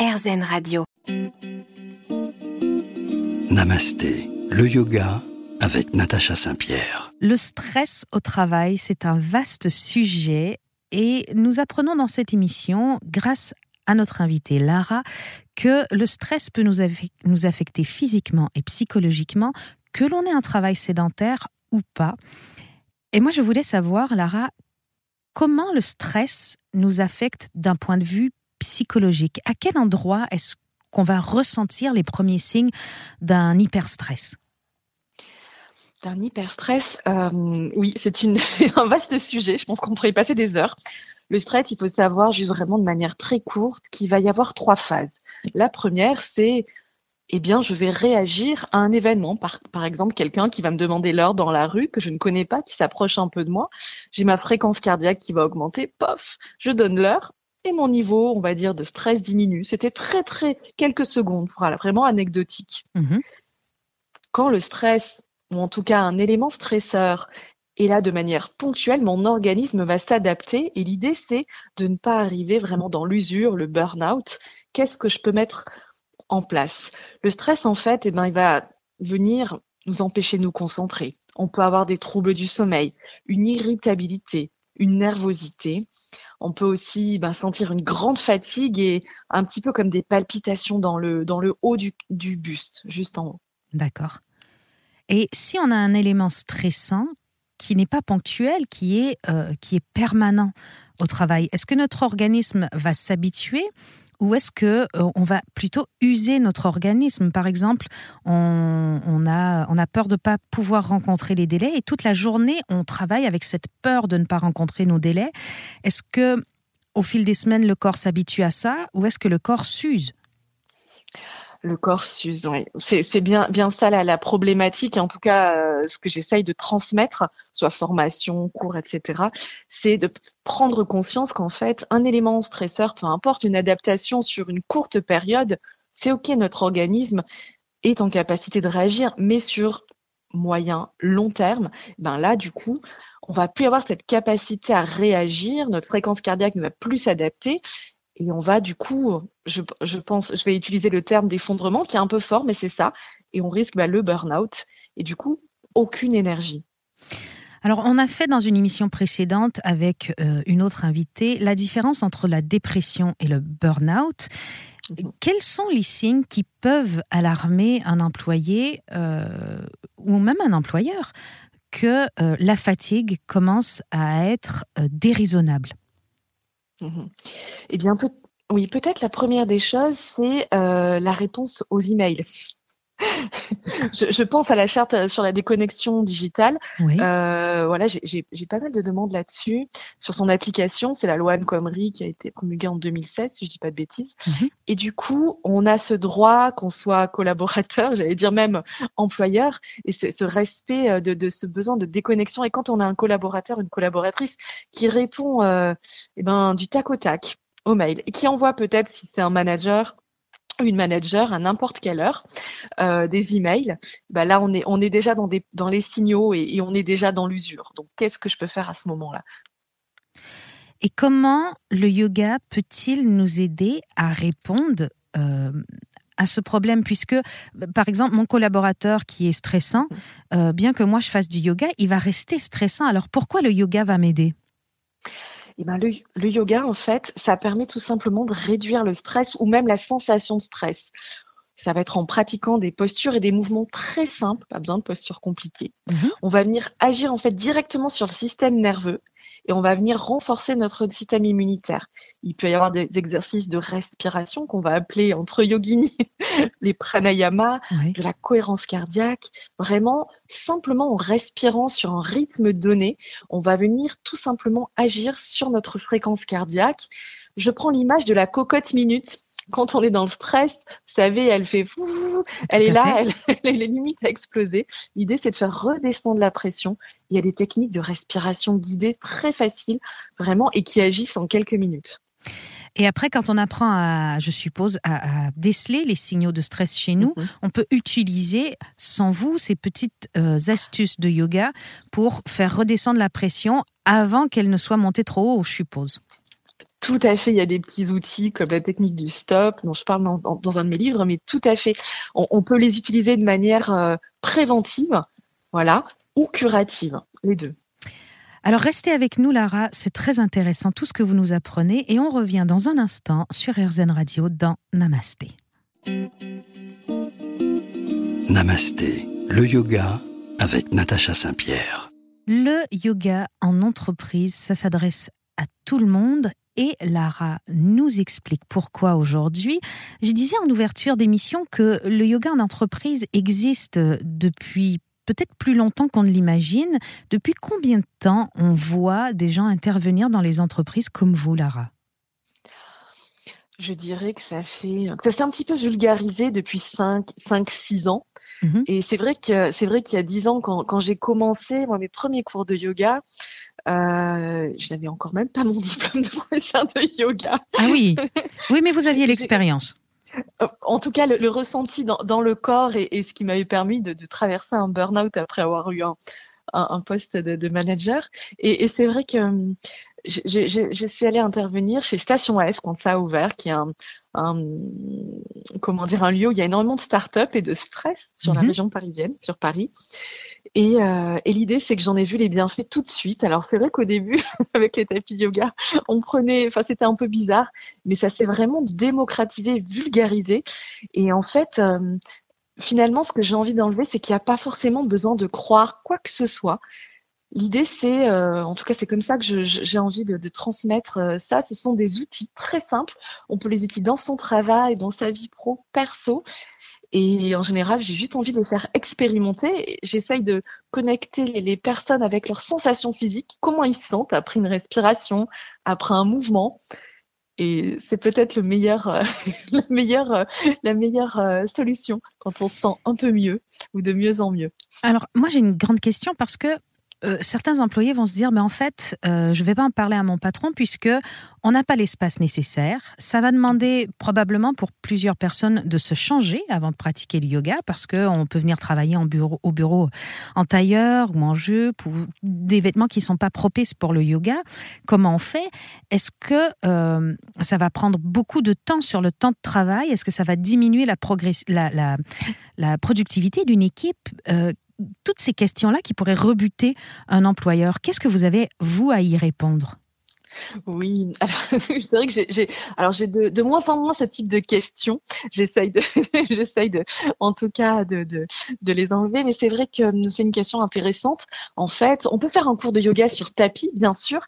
RZN Radio. Namasté, le yoga avec Natacha Saint-Pierre. Le stress au travail, c'est un vaste sujet et nous apprenons dans cette émission, grâce à notre invitée Lara, que le stress peut nous, nous affecter physiquement et psychologiquement, que l'on ait un travail sédentaire ou pas. Et moi, je voulais savoir, Lara, comment le stress nous affecte d'un point de vue psychologique À quel endroit est-ce qu'on va ressentir les premiers signes d'un hyperstress? D'un hyperstress, euh, oui, c'est un vaste sujet. Je pense qu'on pourrait y passer des heures. Le stress, il faut savoir juste vraiment de manière très courte qu'il va y avoir trois phases. La première, c'est eh bien, je vais réagir à un événement. Par, par exemple, quelqu'un qui va me demander l'heure dans la rue, que je ne connais pas, qui s'approche un peu de moi. J'ai ma fréquence cardiaque qui va augmenter. Pof, je donne l'heure et mon niveau, on va dire, de stress diminue. C'était très, très quelques secondes, voilà, vraiment anecdotique. Mmh Quand le stress, ou en tout cas un élément stresseur, est là de manière ponctuelle, mon organisme va s'adapter. Et l'idée, c'est de ne pas arriver vraiment dans l'usure, le burn-out. Qu'est-ce que je peux mettre en place? Le stress, en fait, eh ben, il va venir nous empêcher de nous concentrer. On peut avoir des troubles du sommeil, une irritabilité, une nervosité. On peut aussi ben, sentir une grande fatigue et un petit peu comme des palpitations dans le, dans le haut du, buste, juste en haut. D'accord. Et si on a un élément stressant qui n'est pas ponctuel, qui est, euh, qui est permanent au travail, est-ce que notre organisme va s'habituer ou est-ce que euh, on va plutôt user notre organisme? Par exemple, on, a, on a peur de ne pas pouvoir rencontrer les délais et toute la journée, on travaille avec cette peur de ne pas rencontrer nos délais. Est-ce que au fil des semaines, le corps s'habitue à ça ou est-ce que le corps s'use? Le corps s'use. C'est bien, bien ça la, problématique. En tout cas, euh, ce que j'essaye de transmettre, soit formation, cours, etc., c'est de prendre conscience qu'en fait, un élément stresseur, peu importe une adaptation sur une courte période, c'est OK, notre organisme est en capacité de réagir, mais sur moyen, long terme, ben là, du coup, on va plus avoir cette capacité à réagir, notre fréquence cardiaque ne va plus s'adapter et on va du coup, je, pense, je vais utiliser le terme d'effondrement qui est un peu fort, mais c'est ça. Et on risque bah, le burn-out et du coup, aucune énergie. Alors, on a fait dans une émission précédente avec euh, une autre invitée la différence entre la dépression et le burn-out. Mhm. Quels sont les signes qui peuvent alarmer un employé euh, ou même un employeur que euh, la fatigue commence à être déraisonnable? Mmh eh bien, oui, peut-être la première des choses, c'est euh, la réponse aux emails. je, pense à la charte euh, sur la déconnexion digitale. Euh, voilà, j'ai pas mal de demandes là-dessus. Sur son application, c'est la loi Anne qui a été promulguée en 2016, si je dis pas de bêtises. Mhm. Et du coup, on a ce droit qu'on soit collaborateur, j'allais dire même employeur, et ce, respect euh, de, ce besoin de déconnexion. Et quand on a un collaborateur, une collaboratrice qui répond eh ben, du tac au tac au mail et qui envoie peut-être, si c'est un manager, une manager à n'importe quelle heure euh, des emails, bah là on est on est déjà dans des dans les signaux et, on est déjà dans l'usure. Donc qu'est-ce que je peux faire à ce moment-là? Et comment le yoga peut-il nous aider à répondre euh, à ce problème? Puisque par exemple mon collaborateur qui est stressant, euh, bien que moi je fasse du yoga, il va rester stressant. Alors pourquoi le yoga va m'aider? Eh ben, le, yoga, en fait, ça permet tout simplement de réduire le stress ou même la sensation de stress. Ça va être en pratiquant des postures et des mouvements très simples, pas besoin de postures compliquées. Mhm. On va venir agir en fait directement sur le système nerveux et on va venir renforcer notre système immunitaire. Il peut y avoir des exercices de respiration qu'on va appeler entre yogini les pranayama, de la cohérence cardiaque. Vraiment, simplement en respirant sur un rythme donné, on va venir tout simplement agir sur notre fréquence cardiaque. Je prends l'image de la cocotte minute quand on est dans le stress, vous savez, elle fait fou, elle est là, elle, elle, est limite à exploser. L'idée, c'est de faire redescendre la pression. Il y a des techniques de respiration guidée très faciles, vraiment, et qui agissent en quelques minutes. Et après, quand on apprend à, je suppose, à, déceler les signaux de stress chez nous, mhm. on peut utiliser, sans vous, ces petites euh, astuces de yoga pour faire redescendre la pression avant qu'elle ne soit montée trop haut, je suppose. Tout à fait, il y a des petits outils comme la technique du stop, dont je parle dans, un de mes livres, mais tout à fait, on, peut les utiliser de manière euh, préventive, voilà, ou curative, les deux. Alors restez avec nous, Lara, c'est très intéressant tout ce que vous nous apprenez et on revient dans un instant sur RZN Radio dans Namasté. Namasté, le yoga avec Natacha Saint-Pierre. Le yoga en entreprise, ça s'adresse à tout le monde et Lara nous explique pourquoi aujourd'hui. Je disais en ouverture d'émission que le yoga en entreprise existe depuis peut-être plus longtemps qu'on ne l'imagine. Depuis combien de temps on voit des gens intervenir dans les entreprises comme vous, Lara? Je dirais que ça fait ça s'est un petit peu vulgarisé depuis 5 5 6 ans. Mhm. Et c'est vrai que c'est vrai qu'il y a 10 ans quand, quand j'ai commencé moi mes premiers cours de yoga, euh, je n'avais encore même pas mon diplôme de professeur de yoga. Ah oui, oui, mais vous aviez l'expérience. En tout cas, le, ressenti dans, dans, le corps et, ce qui m'avait permis de, de, traverser un burn-out après avoir eu un, un, poste de, de, manager. Et, et c'est vrai que je, je, je, suis allée intervenir chez Station F quand ça a ouvert, qui est un, un, comment dire un lieu où il y a énormément de start-up et de stress sur la mhm. région parisienne, sur Paris. Et, euh, et l'idée, c'est que j'en ai vu les bienfaits tout de suite. Alors c'est vrai qu'au début, avec les tapis de yoga, on prenait, enfin c'était un peu bizarre, mais ça s'est vraiment démocratisé, vulgarisé. Et en fait, euh, finalement, ce que j'ai envie d'enlever, c'est qu'il n'y a pas forcément besoin de croire quoi que ce soit. L'idée, c'est, euh, en tout cas, c'est comme ça que j'ai envie de, de transmettre euh, ça. Ce sont des outils très simples. On peut les utiliser dans son travail, dans sa vie pro, perso. Et en général, j'ai juste envie de les faire expérimenter. J'essaye de connecter les, personnes avec leurs sensations physiques, comment ils se sentent après une respiration, après un mouvement. Et c'est peut-être le meilleur, euh, la meilleure, la meilleure solution quand on se sent un peu mieux ou de mieux en mieux. Alors, moi, j'ai une grande question parce que euh, certains employés vont se dire, mais en fait, euh, je ne vais pas en parler à mon patron puisque on n'a pas l'espace nécessaire. Ça va demander probablement pour plusieurs personnes de se changer avant de pratiquer le yoga parce qu'on peut venir travailler en bureau, au bureau en tailleur ou en jupe ou des vêtements qui ne sont pas propices pour le yoga. Comment on fait? Est-ce que euh, ça va prendre beaucoup de temps sur le temps de travail? Est-ce que ça va diminuer la, productivité d'une équipe? Toutes ces questions-là qui pourraient rebuter un employeur. Qu'est-ce que vous avez, vous, à y répondre? Oui, c'est vrai que j'ai, alors j'ai de, moins en moins ce type de questions. J'essaye de, j'essaye de, en tout cas, de, de, les enlever. Mais c'est vrai que hum, c'est une question intéressante. En fait, on peut faire un cours de yoga sur tapis, bien sûr.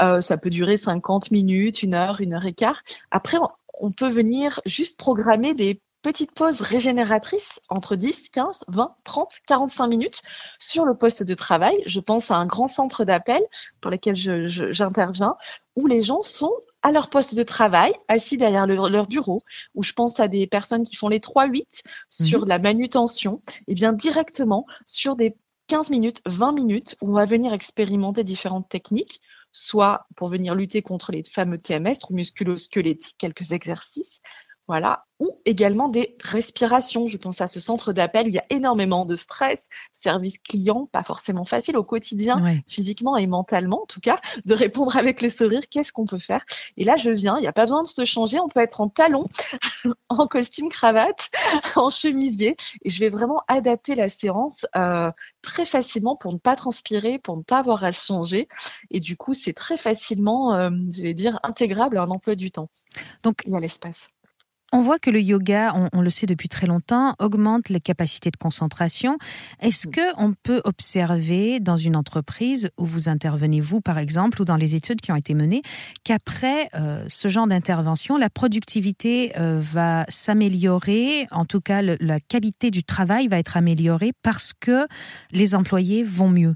Euh, ça peut durer 50 minutes, une heure, une heure et quart. Après, on peut venir juste programmer des petite pause régénératrice entre 10, 15, 20, 30, 45 minutes sur le poste de travail. Je pense à un grand centre d'appel pour lequel j'interviens, où les gens sont à leur poste de travail, assis derrière leur bureau, où je pense à des personnes qui font les 3-8 sur mhm. la manutention, et bien directement sur des 15 minutes, 20 minutes, où on va venir expérimenter différentes techniques, soit pour venir lutter contre les fameux TMS, musculo-squelettiques, quelques exercices, voilà, ou également des respirations. Je pense à ce centre d'appel. Où il y a énormément de stress, service client, pas forcément facile au quotidien, physiquement et mentalement en tout cas, de répondre avec le sourire, qu'est-ce qu'on peut faire? Et là, je viens, il n'y a pas besoin de se changer, on peut être en talons, en costume cravate, en chemisier, et je vais vraiment adapter la séance euh, très facilement pour ne pas transpirer, pour ne pas avoir à changer, et du coup, c'est très facilement, euh, je vais dire, intégrable à un emploi du temps. Donc, il y a l'espace. On voit que le yoga, on, le sait depuis très longtemps, augmente les capacités de concentration. Est-ce mm. que on peut observer dans une entreprise où vous intervenez vous, par exemple, ou dans les études qui ont été menées, qu'après euh, ce genre d'intervention, la productivité euh, va s'améliorer, en tout cas la qualité du travail va être améliorée parce que les employés vont mieux?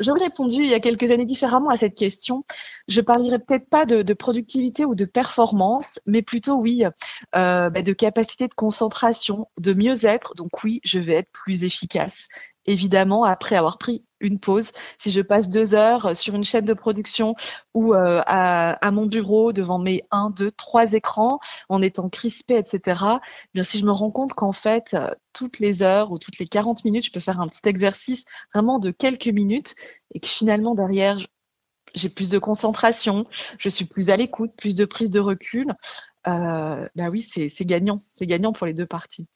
J'aurais répondu il y a quelques années différemment à cette question. Je parlerai peut-être pas de, productivité ou de performance, mais plutôt oui, euh, bah, de capacité de concentration, de mieux-être. Donc oui, je vais être plus efficace évidemment, après avoir pris une pause, si je passe deux heures sur une chaîne de production ou euh, à, mon bureau devant mes un, deux, trois écrans, en étant crispé, etc., eh bien si je me rends compte qu'en fait, euh, toutes les heures ou toutes les 40 minutes, je peux faire un petit exercice vraiment de quelques minutes et que finalement, derrière, j'ai plus de concentration, je suis plus à l'écoute, plus de prise de recul. Euh, bah oui, c'est gagnant, c'est gagnant pour les deux parties.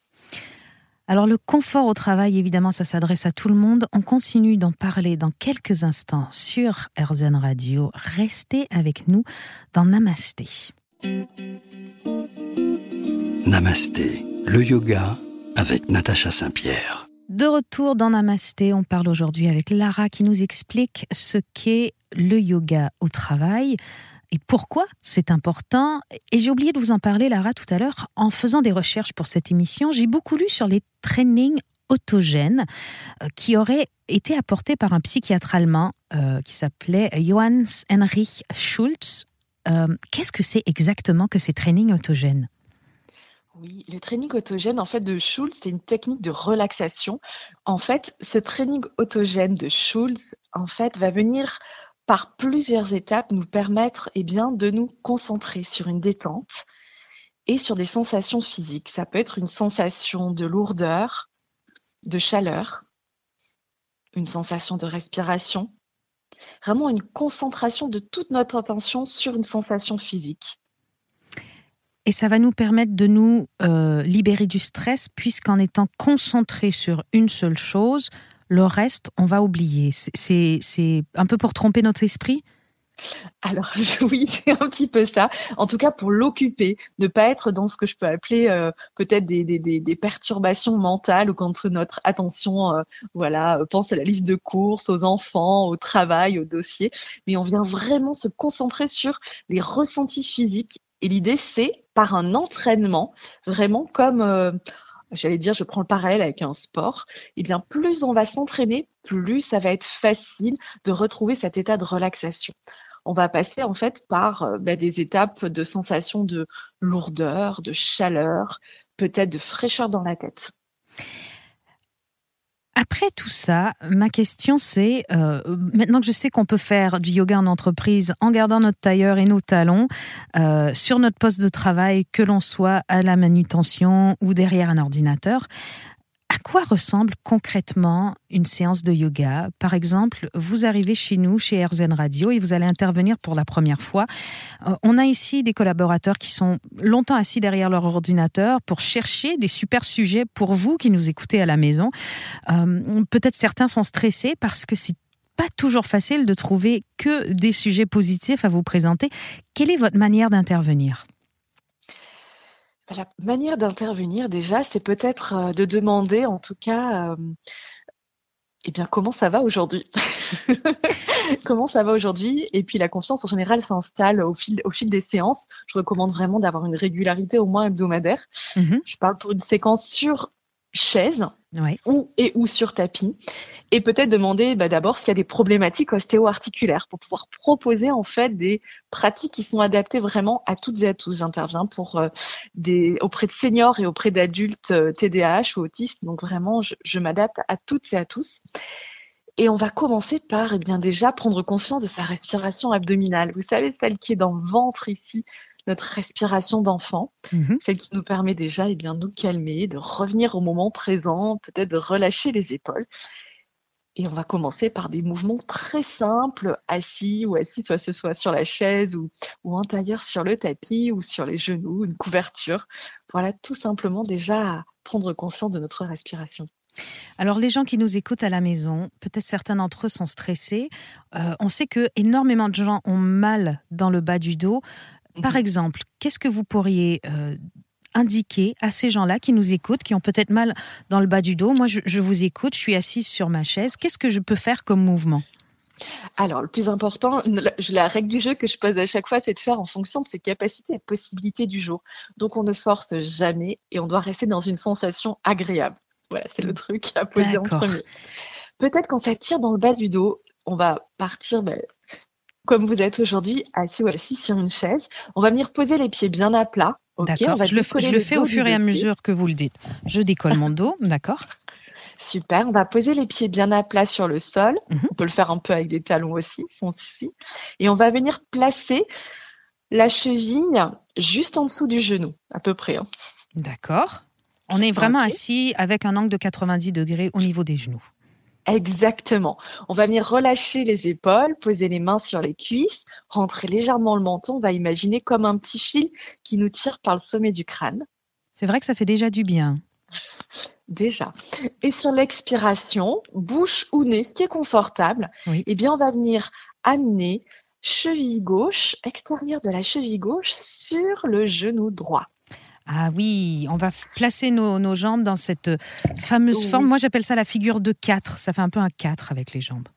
Alors le confort au travail, évidemment, ça s'adresse à tout le monde. On continue d'en parler dans quelques instants sur RZN Radio. Restez avec nous dans Namasté. Namasté, le yoga avec Natacha Saint-Pierre. De retour dans Namasté, on parle aujourd'hui avec Lara qui nous explique ce qu'est le yoga au travail et pourquoi c'est important? Et j'ai oublié de vous en parler, Lara, tout à l'heure. En faisant des recherches pour cette émission, j'ai beaucoup lu sur les trainings autogènes euh, qui auraient été apportés par un psychiatre allemand euh, qui s'appelait Johannes Heinrich Schulz. Euh, qu'est-ce que c'est exactement que ces trainings autogènes? Oui, le training autogène en fait de Schulz, c'est une technique de relaxation. En fait, ce training autogène de Schulz, en fait, va venir par plusieurs étapes nous permettre eh bien, de nous concentrer sur une détente et sur des sensations physiques. Ça peut être une sensation de lourdeur, de chaleur, une sensation de respiration, vraiment une concentration de toute notre attention sur une sensation physique. Et ça va nous permettre de nous euh, libérer du stress, puisqu'en étant concentré sur une seule chose, le reste, on va oublier. C'est un peu pour tromper notre esprit? Alors oui, c'est un petit peu ça. En tout cas, pour l'occuper, ne pas être dans ce que je peux appeler euh, peut-être des, perturbations mentales ou contre notre attention, euh, voilà, pense à la liste de courses, aux enfants, au travail, au dossier. Mais on vient vraiment se concentrer sur les ressentis physiques. Et l'idée, c'est par un entraînement, vraiment comme euh, j'allais dire, je prends le parallèle avec un sport, et eh bien plus on va s'entraîner, plus ça va être facile de retrouver cet état de relaxation. On va passer en fait par euh, bah, des étapes de sensation de lourdeur, de chaleur, peut-être de fraîcheur dans la tête. Après tout ça, ma question c'est, euh, maintenant que je sais qu'on peut faire du yoga en entreprise en gardant notre tailleur et nos talons euh, sur notre poste de travail, que l'on soit à la manutention ou derrière un ordinateur, à quoi ressemble concrètement une séance de yoga? Par exemple, vous arrivez chez nous, chez RZN Radio, et vous allez intervenir pour la première fois. Euh, on a ici des collaborateurs qui sont longtemps assis derrière leur ordinateur pour chercher des super sujets pour vous qui nous écoutez à la maison. Euh, peut-être certains sont stressés parce que c'est pas toujours facile de trouver que des sujets positifs à vous présenter. Quelle est votre manière d'intervenir? La manière d'intervenir, déjà, c'est peut-être euh, de demander, en tout cas, euh, eh bien, comment ça va aujourd'hui? Comment ça va aujourd'hui? Et puis, la confiance, en général, s'installe au fil, au fil des séances. Je recommande vraiment d'avoir une régularité au moins hebdomadaire. Mmh Je parle pour une séquence sur chaise ou, et ou sur tapis. Et peut-être demander bah, d'abord s'il y a des problématiques ostéo-articulaires pour pouvoir proposer en fait des pratiques qui sont adaptées vraiment à toutes et à tous. J'interviens pour euh, des auprès de seniors et auprès d'adultes TDAH euh, ou autistes. Donc vraiment, je, je m'adapte à toutes et à tous. Et on va commencer par, eh bien, déjà prendre conscience de sa respiration abdominale. Vous savez, celle qui est dans le ventre ici, notre respiration d'enfant, mhm. celle qui nous permet déjà eh bien, de nous calmer, de revenir au moment présent, peut-être de relâcher les épaules. Et on va commencer par des mouvements très simples, assis ou assis, soit ce soit sur la chaise ou, ou en tailleur sur le tapis ou sur les genoux, une couverture. Voilà, tout simplement déjà prendre conscience de notre respiration. Alors les gens qui nous écoutent à la maison, peut-être certains d'entre eux sont stressés. Euh, on sait que énormément de gens ont mal dans le bas du dos. Par mhm. exemple, qu'est-ce que vous pourriez euh, indiquer à ces gens-là qui nous écoutent, qui ont peut-être mal dans le bas du dos? Moi, je, vous écoute, je suis assise sur ma chaise. Qu'est-ce que je peux faire comme mouvement? Alors, le plus important, la règle du jeu que je pose à chaque fois, c'est de faire en fonction de ses capacités et possibilités du jour. Donc, on ne force jamais et on doit rester dans une sensation agréable. Voilà, c'est le truc à poser en premier. Peut-être quand ça tire dans le bas du dos, on va partir ben, comme vous êtes aujourd'hui, assis ou assis sur une chaise. On va venir poser les pieds bien à plat. d'accord. Je le, fais au fur et à mesure que vous le dites. Je décolle mon dos, d'accord? Super. On va poser les pieds bien à plat sur le sol. Mhm. On peut le faire un peu avec des talons aussi, sans souci. Et on va venir placer la cheville juste en dessous du genou, à peu près. Hein. D'accord. On est vraiment assis avec un angle de 90 degrés au niveau des genoux. Exactement. On va venir relâcher les épaules, poser les mains sur les cuisses, rentrer légèrement le menton. On va imaginer comme un petit fil qui nous tire par le sommet du crâne. C'est vrai que ça fait déjà du bien. Déjà. Et sur l'expiration, bouche ou nez, ce qui est confortable, eh bien, on va venir amener cheville gauche, extérieur de la cheville gauche, sur le genou droit. Ah oui, on va placer nos, jambes dans cette fameuse forme. Moi, j'appelle ça la figure de 4. Ça fait un peu un 4 avec les jambes.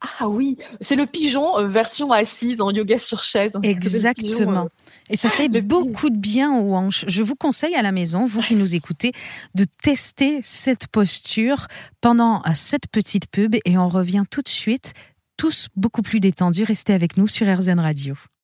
Ah oui, c'est le pigeon euh, version assise en yoga sur chaise. Exactement. Euh, Et ça fait beaucoup de bien aux hanches. Je vous conseille à la maison, vous qui nous écoutez, de tester cette posture pendant euh, cette petite pub et on revient tout de suite, tous beaucoup plus détendus. Restez avec nous sur RZN Radio.